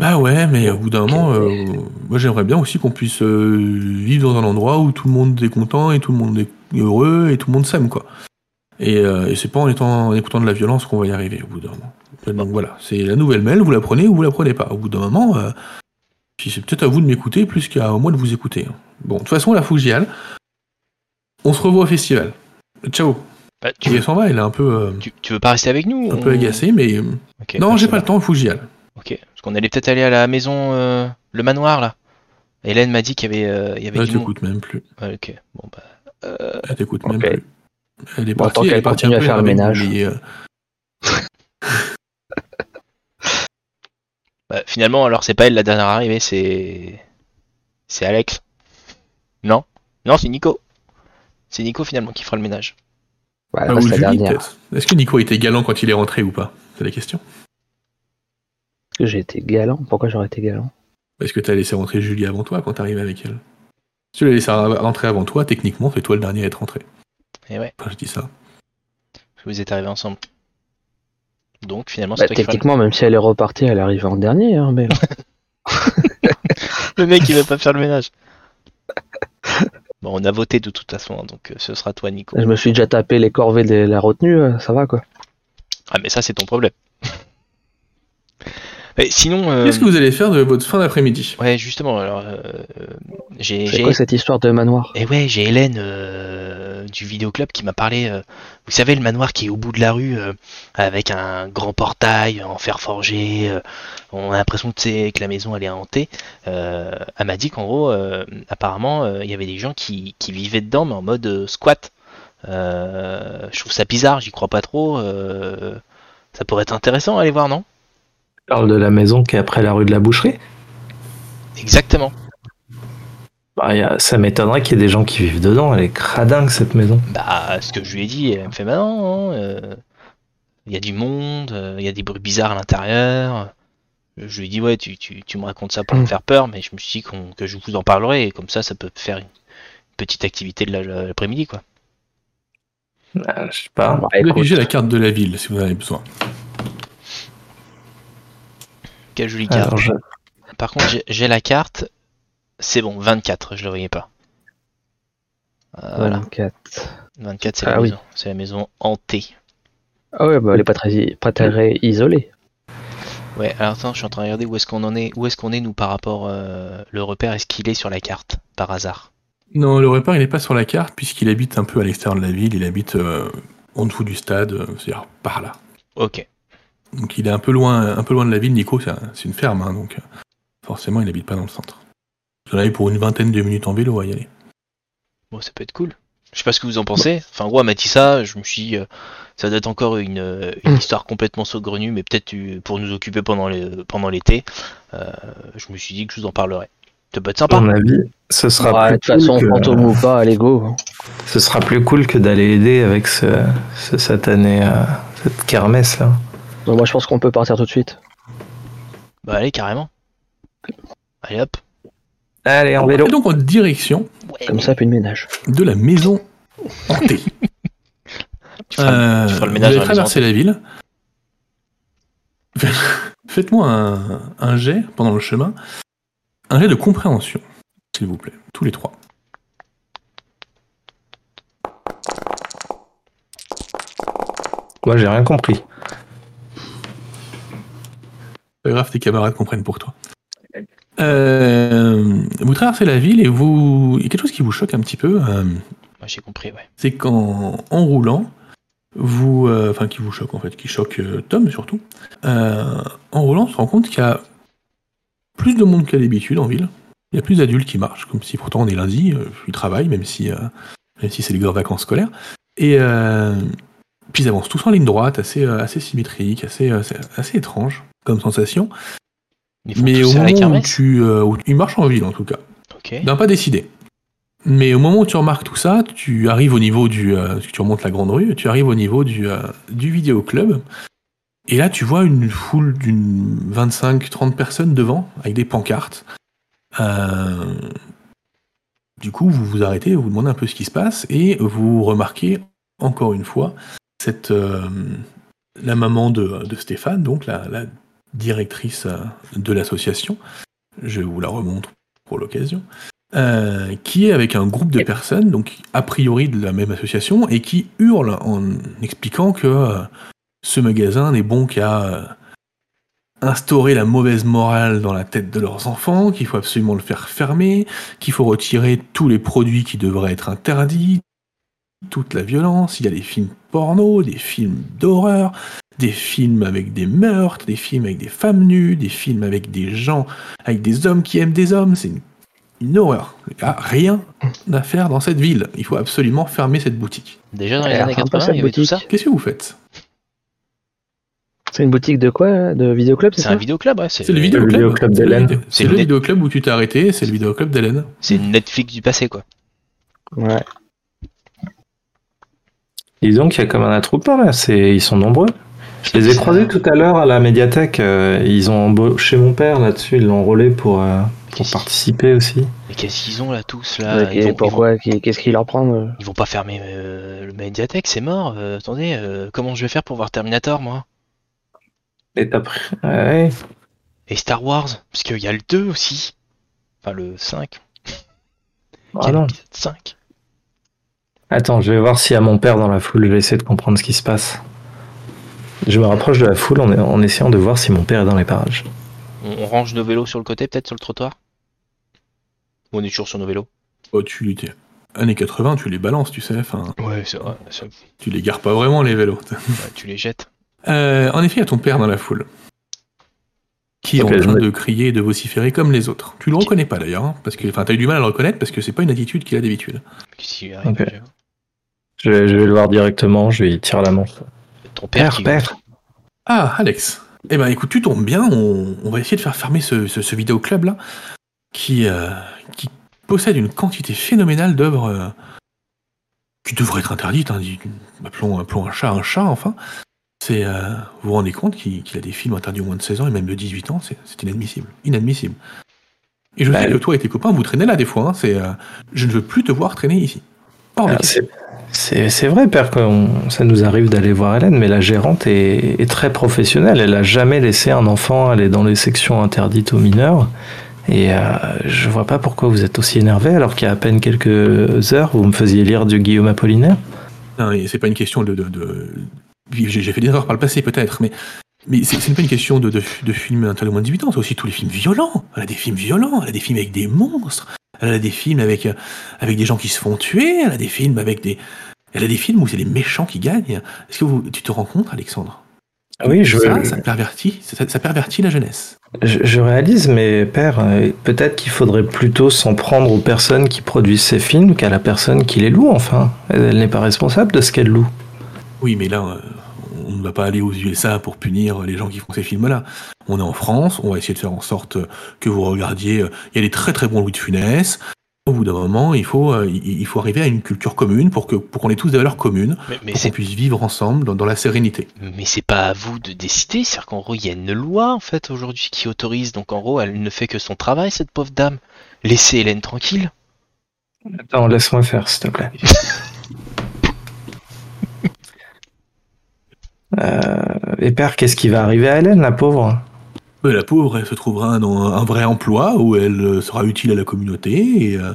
Bah ouais, mais au bout d'un moment, euh, moi j'aimerais bien aussi qu'on puisse euh, vivre dans un endroit où tout le monde est content et tout le monde est heureux et tout le monde s'aime, quoi. Et, euh, et c'est pas en, étant, en écoutant de la violence qu'on va y arriver au bout d'un moment. Donc voilà, c'est la nouvelle mail, vous la prenez ou vous la prenez pas. Au bout d'un moment, euh, puis c'est peut-être à vous de m'écouter plus qu'à moi de vous écouter. hein. Bon, de toute façon, la Fougiale, on se revoit au festival. Ciao. Bah, tu, Il s'en va, il est un peu, euh, tu, tu veux pas rester avec nous un On- peu agacé, mais euh, non, bah, j'ai pas le temps, Fougial. Ok. Parce qu'on allait peut-être aller à la maison, euh, le manoir là. Hélène m'a dit qu'il y avait, euh, il y avait Elle du monde. t'écoute même plus. Ouais, ok. Bon bah. Elle t'écoute même plus. Elle est Bon, partie, tant elle est qu'elle partie continue un à faire le ménage. mais, euh, bah, finalement, alors c'est pas elle la dernière arrivée, c'est. C'est Alex. Non? Non, c'est Nico. C'est Nico finalement qui fera le ménage. Bah, ah, ou Julie. Est-ce que Nico était galant quand il est rentré ou pas? C'est la question. Est-ce que j'ai été galant? Pourquoi j'aurais été galant? Est-ce que t'as laissé rentrer Julie avant toi quand t'arrives avec elle? Si tu l'as laissé rentrer avant toi, techniquement, c'est toi le dernier à être rentré. Et ouais, Enfin, je dis ça? parce que vous êtes arrivés ensemble. Donc finalement, c'est bah, toi qui feras Techniquement, même si elle est repartie, elle arrive en dernier. Hein, mais... le... le mec il veut pas faire le ménage. Bon, on a voté de toute façon, hein, donc euh, ce sera toi, Nico. je me suis déjà tapé les corvées de la retenue, euh, ça va quoi. Ah, mais ça, c'est ton problème. Mais sinon, euh, Qu'est-ce que vous allez faire de votre fin d'après-midi ouais, justement, alors, euh, j'ai, C'est quoi cette histoire de manoir? Et ouais, j'ai Hélène euh, du vidéoclub qui m'a parlé. euh, vous savez, le manoir qui est au bout de la rue, euh, avec un grand portail en fer forgé. euh, on a l'impression que, c'est- que la maison elle est hantée. Euh, elle m'a dit qu'en gros, euh, apparemment, euh, il y avait des gens qui, qui vivaient dedans, mais en mode euh, squat. Euh, je trouve ça bizarre, j'y crois pas trop. euh, ça pourrait être intéressant à aller voir, non? Parles de la maison qui est après la rue de la Boucherie Exactement. Bah, a- Ça m'étonnerait qu'il y ait des gens qui vivent dedans. Elle est cradingue cette maison. Bah, ce que je lui ai dit, elle me fait, bah non, hein, euh, il y a du monde, euh, il y a des bruits bizarres à l'intérieur. Je lui ai dit, ouais, tu, tu, tu me racontes ça pour me faire peur, mais je me suis dit que je vous en parlerai, et comme ça, ça peut faire une petite activité de la- l'après-midi, quoi. Ah, je sais pas. Bah, Vous écoute, la carte de la ville si vous en avez besoin. Quelle jolie carte. Alors, je- Par contre, j'ai- la carte, c'est bon, 24, je le voyais pas. Euh, Voilà, 24. 24, c'est la, Ah oui. maison. c'est la maison hantée. Ah ouais, bah elle est pas très, pas très isolée. Ouais, alors attends, je suis en train de regarder où est-ce qu'on en est, où est-ce qu'on est nous par rapport euh, le repère, est-ce qu'il est sur la carte par hasard? Non, le repère, il n'est pas sur la carte puisqu'il habite un peu à l'extérieur de la ville. Il habite euh, en dessous du stade, euh, c'est-à-dire par là. Ok. Donc il est un peu loin, un peu loin de la ville. Nico, c'est un- c'est une ferme, hein, donc forcément, il n'habite pas dans le centre. Vous en avez pour une vingtaine de minutes en vélo à y aller. Bon, ça peut être cool. Je sais pas ce que vous en pensez. Enfin, en gros, elle m'a dit ça, je me suis dit, euh, ça doit être encore une, euh, une Mm. histoire complètement saugrenue, mais peut-être euh, pour nous occuper pendant l'été. Euh, je me suis dit que je vous en parlerai. Ça peut être à sympa. mon avis, ce sera, Ouais, de plus toute façon, cool que, fantôme ou pas, allez go. ce sera plus cool que d'aller aider avec ce, ce satané, euh, cette kermesse là. Donc moi je pense qu'on peut partir tout de suite. Bah, allez, carrément. Allez hop. Allez, en vélo. Et donc en direction Ouais, Comme ça, puis de ménage. de la maison hantée. tu, feras, Euh, tu feras le vous ménage la maison. traverser la ville. Faites-moi un, un jet pendant le chemin. Un jet de compréhension, s'il vous plaît. Tous les trois. Moi, j'ai rien compris. Pas grave, tes camarades comprennent pour toi. Euh, vous traversez la ville et vous. Il y a quelque chose qui vous choque un petit peu. euh, Moi, j'ai compris, ouais. c'est qu'en en roulant, vous, euh, enfin qui vous choque en fait, qui choque euh, Tom surtout, euh, en roulant, on se rend compte qu'il y a plus de monde qu'à d'habitude en ville. Il y a plus d'adultes qui marchent, comme si pourtant on est lundi, euh, ils travaillent, même si, euh, même si c'est les grandes vacances scolaires. Et euh, puis ils avancent tous en ligne droite, assez, euh, assez symétrique, assez, euh, assez étrange comme sensation. Mais au moment où tu, euh, où- ils marchent en ville en tout cas. Ok. Non, pas décidé. Mais au moment où tu remarques tout ça, tu arrives au niveau du. euh, tu remontes la grande rue, tu arrives au niveau du, euh, du vidéoclub. Et là, tu vois une foule d'une 25-30 personnes devant, avec des pancartes. Euh, du coup, vous vous arrêtez, vous demandez un peu ce qui se passe, et vous remarquez, encore une fois, cette, euh, la maman de, de Stéphane, donc la, la directrice euh, de l'association. Je vous la remontre pour l'occasion. Euh, qui est avec un groupe de personnes, donc a priori de la même association, et qui hurle en expliquant que euh, ce magasin n'est bon qu'à instaurer la mauvaise morale dans la tête de leurs enfants, qu'il faut absolument le faire fermer, qu'il faut retirer tous les produits qui devraient être interdits, toute la violence, il y a des films porno, des films d'horreur, des films avec des meurtres, des films avec des femmes nues, des films avec des gens, avec des hommes qui aiment des hommes, c'est une une horreur. Il n'y a rien à faire dans cette ville. Il faut absolument fermer cette boutique. Déjà dans les années l'air sympa, 80, cette il y avait tout boutique. ça. Qu'est-ce que vous faites? C'est une boutique de quoi De vidéoclub, c'est un vidéoclub, ouais. C'est le Le vidéoclub. vidéoclub C'est le d'Hélène. C'est C'est le le- vidéoclub où tu t'es arrêté, c'est le vidéoclub d'Hélène. c'est une Netflix du passé, quoi. Ouais. Disons qu'il y a comme un attroupement là, c'est... ils sont nombreux. Je les ai croisés tout à l'heure à la médiathèque. euh, ils ont embauché mon père là-dessus, ils l'ont enrôlé pour, euh, pour participer aussi. Mais qu'est-ce qu'ils ont là tous là? Ouais, ils, et vont, ils, vont, pourquoi Qu'est- Qu'est-ce qu'ils leur prennent ils vont pas fermer euh, le médiathèque, c'est mort. Euh, attendez, euh, comment je vais faire pour voir Terminator, moi? Et t'as pris. Ouais. Et Star Wars Parce qu'il y a le 2 aussi. Enfin, le 5. Il y Ah a non. l'épisode 5. Attends, je vais voir s'il y a mon père dans la foule, je vais essayer de comprendre ce qui se passe. Je me rapproche de la foule en, en essayant de voir si mon père est dans les parages. On, on range nos vélos sur le côté, peut-être sur le trottoir? Ou on est toujours sur nos vélos? Oh, tu les années 80, tu les balances, tu sais. Enfin, Ouais, c'est vrai. tu les gares pas vraiment les vélos. tu les jettes. Euh, en effet, il y a ton père dans la foule. Qui est en train de crier et de vociférer comme les autres. Tu le reconnais pas d'ailleurs, hein, parce que enfin, t'as eu du mal à le reconnaître parce que c'est pas une attitude qu'il a d'habitude. Qu'est-ce qui arrive Je vais, je vais le voir directement, je lui tire la manche. Ton père, Père, qui... père. Ah, Alex. Eh ben, écoute, tu tombes bien. On, on va essayer de faire fermer ce, ce, ce vidéoclub là, qui, euh, qui possède une quantité phénoménale d'œuvres euh, qui devraient être interdites. Hein, dis- appelons, appelons un chat un chat, enfin. C'est, euh, vous vous rendez compte qu'il qu'il a des films interdits au moins de 16 ans et même de 18 ans, c'est c'est inadmissible. Inadmissible. Et je Bah, sais que le- toi et tes copains, vous traînez là des fois. hein, c'est, euh, je ne veux plus te voir traîner ici. Hors de question. C'est- vrai, père, que ça nous arrive d'aller voir Hélène, mais la gérante est, très professionnelle. Elle a jamais laissé un enfant aller dans les sections interdites aux mineurs. Et euh, je vois pas pourquoi vous êtes aussi énervé alors qu'il y a à peine quelques heures, vous me faisiez lire du Guillaume Apollinaire. Non, et c'est pas une question de. j'ai fait des erreurs par le passé, peut-être, mais, mais c'est c'est pas une question de, de, de films interdits moins de 18 ans, c'est aussi tous les films violents. Elle a des films violents, elle a des films avec des monstres, elle a des films avec, euh, avec des gens qui se font tuer, elle a des films avec des. Elle a des films où c'est les méchants qui gagnent. Est-ce que vous, tu te rends compte, Alexandre? Oui, je, Ça, ça pervertit, ça, ça pervertit la jeunesse. je, je réalise, mais père, euh, peut-être qu'il faudrait plutôt s'en prendre aux personnes qui produisent ces films qu'à la personne qui les loue, enfin. Elle, elle n'est pas responsable de ce qu'elle loue. Oui, mais là, euh, on ne va pas aller aux USA pour punir les gens qui font ces films-là. On est en France, on va essayer de faire en sorte que vous regardiez. Il y a des très très bons Louis de Funès. Au bout d'un moment, il faut, euh, il faut arriver à une culture commune pour que pour qu'on ait tous des valeurs communes, Mais, mais pour qu'on c'est puisse vivre ensemble dans, dans la sérénité. mais c'est pas à vous de décider, c'est-à-dire qu'en gros, il y a une loi en fait aujourd'hui qui autorise, donc en gros, elle ne fait que son travail, cette pauvre dame. Laissez Hélène tranquille. Attends, laisse-moi faire, s'il te plaît. et père, qu'est-ce qui va arriver à Hélène, la pauvre? Mais la pauvre, elle se trouvera dans un vrai emploi où elle euh, sera utile à la communauté et, euh,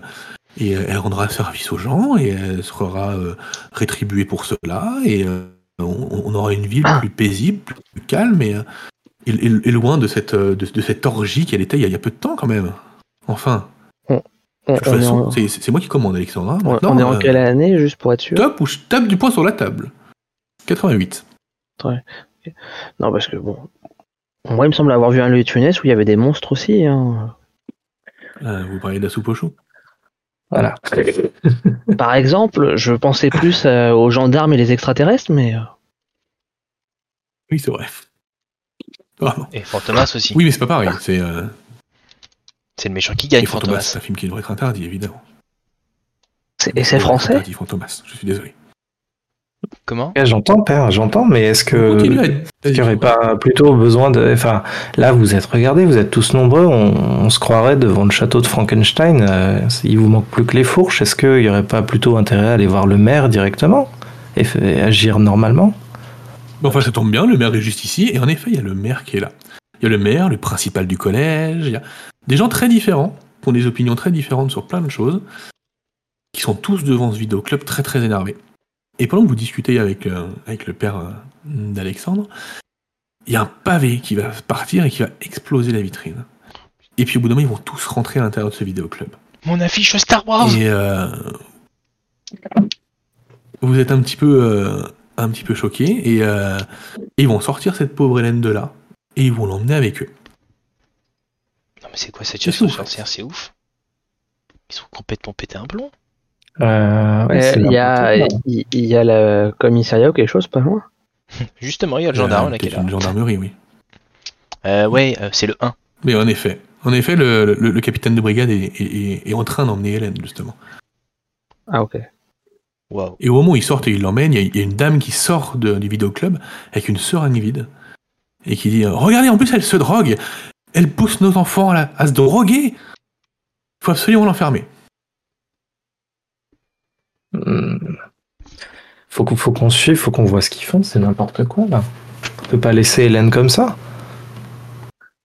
et elle rendra service aux gens et elle sera euh, rétribuée pour cela et euh, on, on aura une ville plus paisible, plus calme et, euh, loin de cette, euh, de, de cette orgie qu'elle était il y, a, il y a peu de temps quand même. Enfin, On, de toute façon, en, c'est- moi qui commande, Alexandra. on- Maintenant, on est en euh, quelle année, juste pour être sûr? top ou je tape du poing sur la table? 88. Non, parce que bon. Moi, il me semble avoir vu un Louis de Funès où il y avait des monstres aussi. Hein. Euh, vous parlez de la soupe au chou Voilà. Par exemple, je pensais plus euh, aux gendarmes et les extraterrestres, mais. euh, Oui, c'est vrai. Vraiment. Et Fantomas aussi. Oui, mais c'est pas pareil. C'est euh, C'est le méchant qui gagne, et Fantomas, Fantomas. c'est un film qui devrait être interdit, évidemment. c'est- Et c'est français? interdit, Fantomas, je suis désolé. Comment? Ouais, J'entends, père, j'entends, mais est-ce que. Qu'il n'y aurait pas plutôt besoin de. Enfin, là, vous êtes, regardez, vous êtes tous nombreux, on, on se croirait devant le château de Frankenstein. euh, il vous manque plus que les fourches. Est-ce qu'il n'y aurait pas plutôt intérêt à aller voir le maire directement et, agir normalement? Enfin, ça tombe bien, le maire est juste ici, et en effet, il y a le maire qui est là. Il y a le maire, le principal du collège, il y a des gens très différents, qui ont des opinions très différentes sur plein de choses, qui sont tous devant ce vidéoclub très très énervés. Et pendant que vous discutez avec, euh, avec le père euh, d'Alexandre, il y a un pavé qui va partir et qui va exploser la vitrine. Et puis au bout d'un moment, ils vont tous rentrer à l'intérieur de ce vidéoclub. Mon affiche Star Wars Et euh, vous êtes un petit peu, un petit peu choqués et, et ils vont sortir cette pauvre Hélène de là et ils vont l'emmener avec eux. Non mais c'est quoi cette chasse aux sorcières? C'est ouf. Ils sont complètement pétés un plomb. Euh, ouais, Euh, c'est Il y, a, il y le commissariat ou quelque chose pas loin Justement, il y a le gendarme Euh, là qui est peut-être là. une gendarmerie, oui. Euh, ouais, euh, c'est le 1. Mais en effet, en effet, le, le- le capitaine de brigade est, est- est- est en train d'emmener Hélène justement. Ah, ok. Et au moment où ils sortent et ils l'emmènent, il y, a- il y a une dame qui sort de- du vidéoclub avec une seringue vide et qui dit Regardez, en plus, elle se drogue Elle pousse nos enfants à, la- à se droguer Il faut absolument l'enfermer. Hmm. Faut qu'on faut qu'on suive, faut qu'on voit ce qu'ils font, c'est n'importe quoi là. On peut pas laisser Hélène comme ça.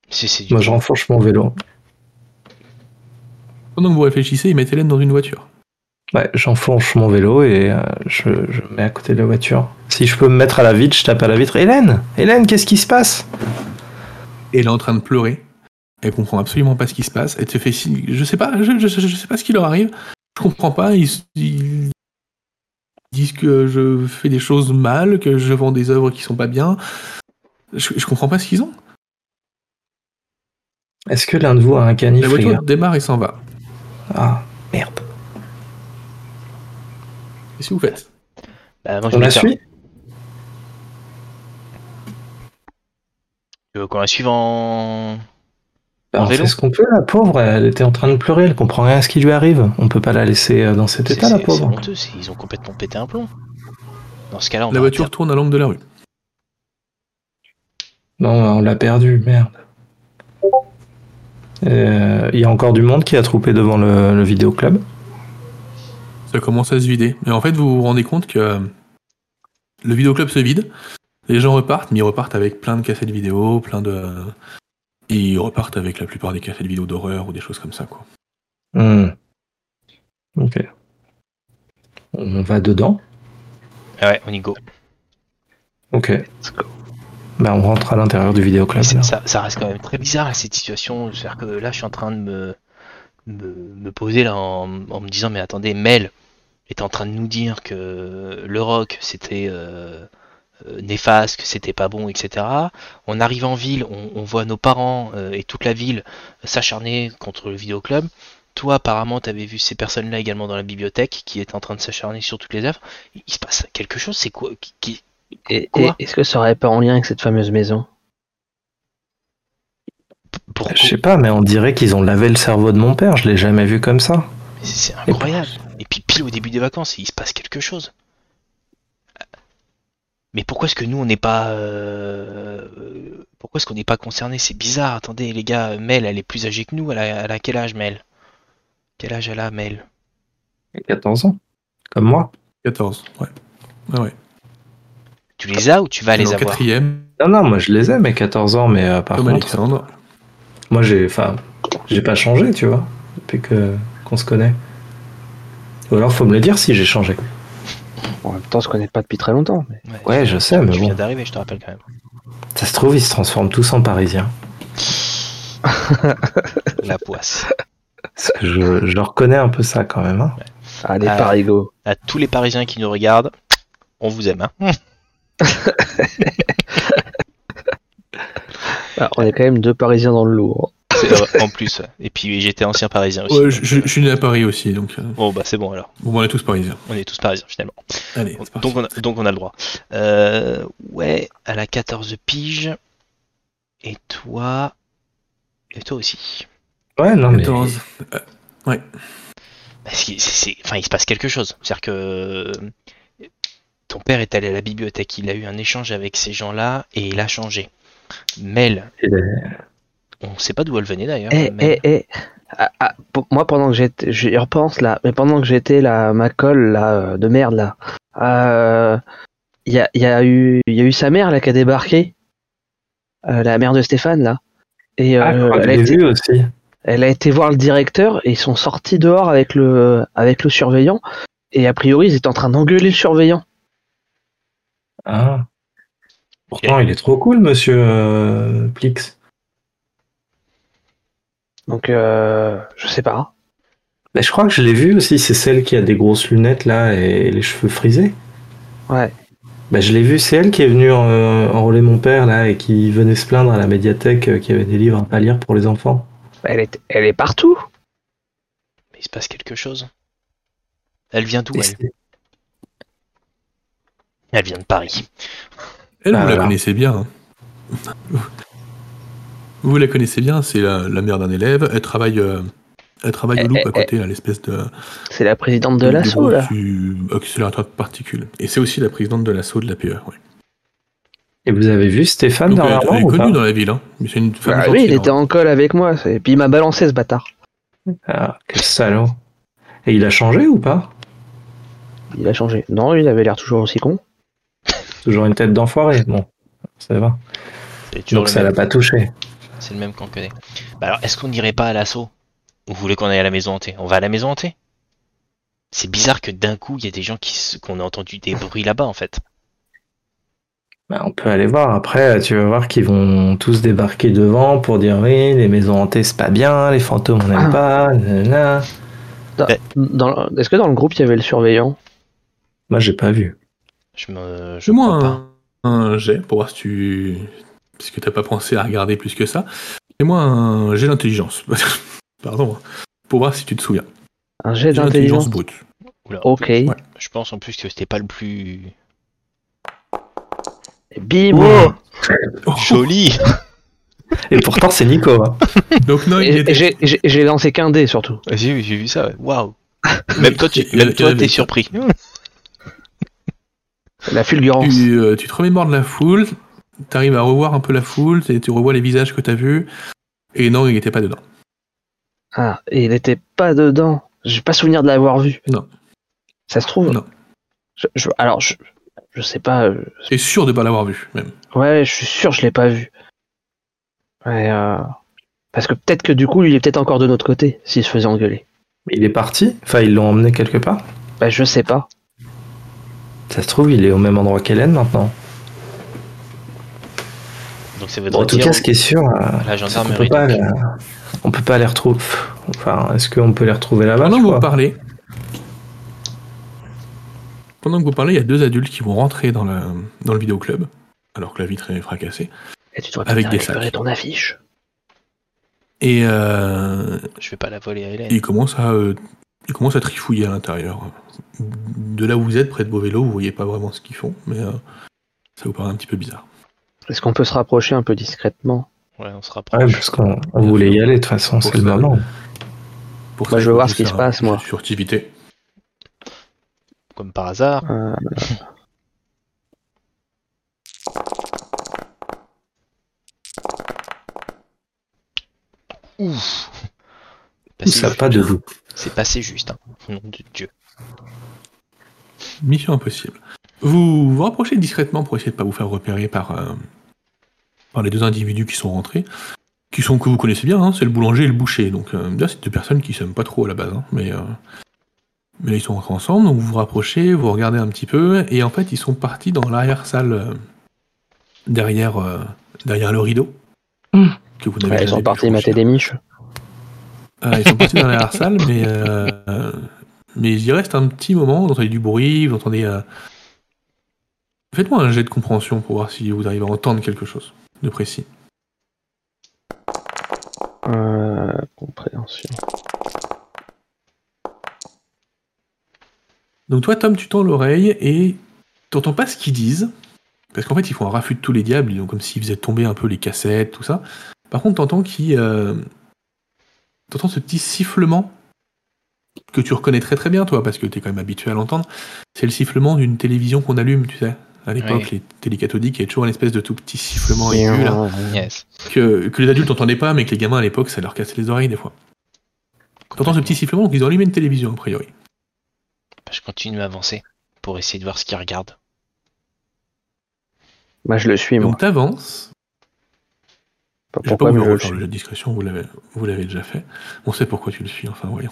C'est du Moi, je renfourche mon vélo. Pendant que vous réfléchissez, ils mettent Hélène dans une voiture. Ouais, j'enfonce mon vélo et euh, je, je mets à côté de la voiture. Si je peux me mettre à la vitre, je tape à la vitre. Hélène Hélène, qu'est-ce qui se passe? Et elle est en train de pleurer. Elle comprend absolument pas ce qui se passe. Elle te fait signe. Je sais pas, je, je- je sais pas ce qui leur arrive. Je comprends pas. Ils, ils disent que je fais des choses mal, que je vends des œuvres qui sont pas bien. Je, je comprends pas ce qu'ils ont. Est-ce que l'un de vous a un canif La voiture démarre et s'en va. Ah, merde. Qu'est-ce que vous faites? Bah, moi, je On la suit? Tu veux qu'on la suive en. Bah, En on vélo fait ce qu'on peut, la pauvre. Elle était en train de pleurer, elle comprend rien à ce qui lui arrive. On peut pas la laisser euh, dans cet état, la c'est pauvre. honteux, ils ont complètement pété un plomb. Dans ce cas-là, on La voiture inter- tourne à l'angle de la rue. Non, on l'a perdu, merde. Euh, Il y a encore du monde qui a troupé devant le, le vidéoclub. Ça commence à se vider. Mais en fait, vous vous rendez compte que le vidéoclub se vide. Les gens repartent, mais ils repartent avec plein de cassettes vidéo, plein de. Et ils repartent avec la plupart des cassettes vidéo d'horreur ou des choses comme ça, quoi. Hmm. Ok. On va dedans. Ah ouais, on y go. Ok. Bah, on rentre à l'intérieur du vidéoclub. Ça, ça reste quand même très bizarre là, cette situation. C'est-à-dire que là, je suis en train de me, me, me poser là en, en me disant mais attendez, Mel est en train de nous dire que le rock c'était euh, néfaste, que c'était pas bon, etc. On arrive en ville, on, on voit nos parents euh, et toute la ville s'acharner contre le vidéoclub. Toi, apparemment, tu avais vu ces personnes-là également dans la bibliothèque qui étaient en train de s'acharner sur toutes les œuvres. Il se passe quelque chose, c'est quoi qui, qui- Et, Quoi et est-ce que ça aurait pas en lien avec cette fameuse maison? Pourquoi Je sais pas, mais on dirait qu'ils ont lavé le cerveau de mon père. Je l'ai jamais vu comme ça. C'est incroyable. Et puis pile au début des vacances, il se passe quelque chose. Mais pourquoi est-ce que nous on n'est pas euh, pourquoi est-ce qu'on n'est pas concerné C'est bizarre. Attendez les gars, Mel elle est plus âgée que nous. Elle a, elle a quel âge Mel? Quel âge elle a Mel? 14 ans. Comme moi. 14, ouais. Ouais, ouais. Tu les as ou tu vas les en avoir? quatrième, Non, non, moi je les ai, mes 14 ans, mais euh, par comme contre, Alexandre. moi j'ai. Enfin, j'ai pas changé, tu vois, depuis que qu'on se connaît. Ou alors faut me le dire si j'ai changé. En même temps, on se connaît pas depuis très longtemps. Mais... Ouais, je sais, mais Tu bon. viens d'arriver, je te rappelle quand même. Ça se trouve, ils se transforment tous en parisiens. La poisse. Parce que je, je reconnais un peu ça quand même. hein. Allez, Ah. parigo. À tous les Parisiens qui nous regardent, on vous aime. Hein Ah, on est quand même deux parisiens dans le lourd. Euh, en plus. ouais. Et puis j'étais ancien Parisien aussi. Ouais, je, suis né à Paris aussi, donc euh, Bon bah c'est bon alors. bon, on est tous parisiens. On est tous Parisiens finalement. Allez. Donc on, a, donc on a le droit. Euh, ouais, elle a 14 piges. Et toi. Et toi aussi. Ouais, non, mais. 14. Parce qu'il- c'est- c'est- Enfin, il se passe quelque chose. C'est-à-dire que. euh, Ton père est allé à la bibliothèque, il a eu un échange avec ces gens-là et il a changé. Mel, on sait pas d'où elle venait d'ailleurs. Eh, eh, eh. Ah, ah, pour- moi, pendant que j'étais, j'y repense là, mais pendant que j'étais là, ma colle là, euh, de merde là, euh, il y, a, il y a eu, il y a eu sa mère là qui a débarqué, Euh, la mère de Stéphane là, et Ah, euh, elle, a été, vu aussi. elle a été voir le directeur et ils sont sortis dehors avec le, avec le surveillant, et a priori ils étaient en train d'engueuler le surveillant. Ah. Pourtant, il est trop cool, monsieur euh, Plix. Donc, euh, je sais pas. Mais je crois que je l'ai vu aussi, c'est celle qui a des grosses lunettes là et les cheveux frisés. Ouais. Bah, je l'ai vu, c'est elle qui est venue euh, enrôler mon père là et qui venait se plaindre à la médiathèque euh, qu'il y avait des livres à lire pour les enfants. Elle est, elle est partout. Mais il se passe quelque chose. Elle vient d'où Et elle c'est- Elle vient de Paris. Elle, Ah, vous la voilà. connaissez bien. hein. Vous la connaissez bien, c'est la, la mère d'un élève. Elle travaille, euh, elle travaille au Eh, loop eh, à côté, à l'espèce de, C'est la présidente de l'assaut là. du accélérateur de particules. Et c'est aussi la présidente de l'assaut de la PE. ouais. Et vous avez vu Stéphane Donc elle, dernièrement elle est ou pas connue dans la ville, hein. mais c'est une femme Bah gentille. oui, il était hein. en colle avec moi, et puis il m'a balancé ce bâtard. Ah, quel salaud. Et il a changé ou pas? Il a changé. Non, il avait l'air toujours aussi con. Toujours une tête d'enfoiré. Bon, ça va. Toujours Donc ça l'a pas touché. C'est le même qu'on connaît. Bah alors, est-ce qu'on n'irait pas à l'assaut? Ou vous voulez qu'on aille à la maison hantée? On va à la maison hantée? C'est bizarre que d'un coup, il y a des gens qui se- qu'on a entendu des bruits là-bas en fait. Bah, on peut aller voir. Après, tu vas voir qu'ils vont tous débarquer devant pour dire oui, les maisons hantées c'est pas bien, les fantômes on n'aime Ah. pas. nanana. Dans- Est-ce que dans le groupe il y avait le surveillant? Moi j'ai pas vu. Je me. Je pas. un, un jet pour voir si tu. Parce que t'as pas pensé à regarder plus que ça. Fais-moi un jet d'intelligence. Pardon. hein. Pour voir si tu te souviens. Un jet d'intelligence brute. Oula. Ok. Je pense en plus que c'était pas le plus Et bim Oh. Oh. joli. Et pourtant c'est Nico. hein. Donc non, il Et- était- et J'ai lancé qu'un dé surtout. J'ai vu, j'ai vu ça. ouais. Waouh. Même toi, tu, même toi, t'es surpris. La fulgurance. tu, euh, tu te remémores de la foule, t'arrives à revoir un peu la foule, et tu revois les visages que t'as vus, et non, il était pas dedans. Ah, et il était pas dedans. J'ai pas souvenir de l'avoir vu. Non. Ça se trouve Non. Je- je- alors, je, je sais pas. euh, T'es sûr de pas l'avoir vu, même. Ouais, je suis sûr, je l'ai pas vu. Ouais, euh, Parce que peut-être que du coup, il est peut-être encore de notre côté, s'il se faisait engueuler. Il est parti? Enfin ils l'ont emmené quelque part? Bah, je sais pas. Ça se trouve il est au même endroit qu'Hélène maintenant. Donc ça veut Bon, en tout dire cas ce qui est sûr, euh, la qu'on gendarmerie. peut pas, on peut pas les retrouver. Enfin est-ce qu'on peut les retrouver là-bas Pendant que vous parlez, pendant que vous parlez, il y a deux adultes qui vont rentrer dans, la, dans le vidéoclub, alors que la vitre est fracassée. Et tu dois Avec des récupérer sacs. ton affiche. Et euh, Je vais pas la voler à Hélène. il commence à, euh, il commence à trifouiller à l'intérieur. De là où vous êtes, près de vos vélos, vous voyez pas vraiment ce qu'ils font, mais euh, ça vous paraît un petit peu bizarre. Est-ce qu'on peut se rapprocher un peu discrètement? Ouais, on se Ouais, rapproche. parce qu'on on voulait y aller de toute façon, c'est le moment. Pour Bah, je veux voir ce qui se passe, moi. Furtivité. Comme par hasard. Euh, Ouf. Ça Passé- pas de doute. C'est passé juste. Hein. Nom de Dieu. Mission impossible. Vous vous rapprochez discrètement pour essayer de pas vous faire repérer par, euh, par les deux individus qui sont rentrés, qui sont que vous connaissez bien, hein, c'est le boulanger et le boucher. Donc euh, là, c'est deux personnes qui s'aiment pas trop à la base, hein, mais, euh, mais là, ils sont rentrés ensemble, donc vous vous rapprochez, vous regardez un petit peu, et en fait ils sont partis dans l'arrière-salle euh, derrière, euh, derrière le rideau. Que vous n'avez Ouais, ils sont partis mater des miches. Ils sont partis dans la salle, mais, euh, mais il y reste un petit moment, vous entendez du bruit, vous entendez... Faites-moi un jet de compréhension pour voir si vous arrivez à entendre quelque chose de précis. Euh, compréhension. Donc toi, Tom, tu tends l'oreille et t'entends pas ce qu'ils disent, parce qu'en fait, ils font un raffut de tous les diables, ils ont comme s'ils faisaient tomber un peu les cassettes, tout ça. Par contre, t'entends qu'ils... euh, T'entends ce petit sifflement que tu reconnais très très bien, toi, parce que t'es quand même habitué à l'entendre. C'est le sifflement d'une télévision qu'on allume, tu sais. À l'époque, Oui. les télécathodiques, il y avait toujours une espèce de tout petit sifflement aigu, là, Yes. que, que les adultes n'entendaient pas, mais que les gamins à l'époque, ça leur cassait les oreilles des fois. T'entends ce petit sifflement, donc ils ont allumé une télévision, a priori. Bah, je continue à avancer pour essayer de voir ce qu'ils regardent. Bah, je le suis, moi. Donc t'avances, Pas Je vais pas vous le refaire suis. le jet de discrétion, vous l'avez, vous l'avez déjà fait. On sait pourquoi tu le suis, enfin voyons.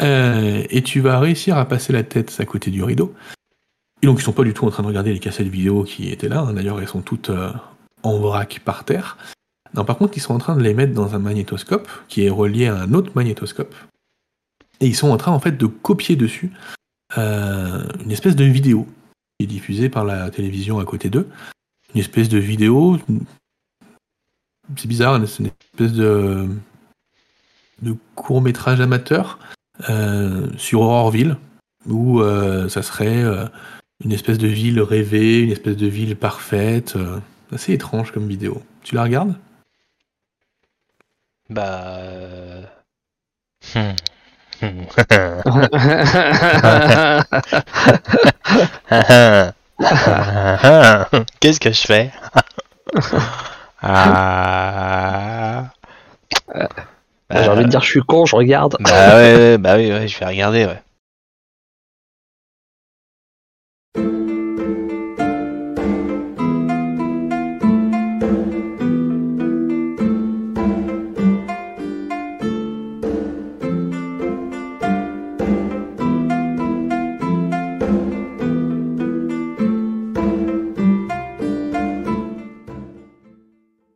Euh, et tu vas réussir à passer la tête à côté du rideau. Et donc ils sont pas du tout en train de regarder les cassettes vidéo qui étaient là. hein. D'ailleurs, elles sont toutes euh, en vrac par terre. Non, par contre, ils sont en train de les mettre dans un magnétoscope qui est relié à un autre magnétoscope. Et ils sont en train en fait de copier dessus euh, une espèce de vidéo qui est diffusée par la télévision à côté d'eux. Une espèce de vidéo c'est bizarre, c'est une espèce de, de court métrage amateur euh, sur Aurorville, où ça serait une espèce de ville rêvée, une espèce de ville parfaite. euh, assez étrange comme vidéo. Tu la regardes? Bah. euh. Hmm. Qu'est-ce que je fais? Ah. J'ai envie de dire, je suis con, je regarde. Bah ouais, ouais, bah oui, ouais, je vais regarder, ouais.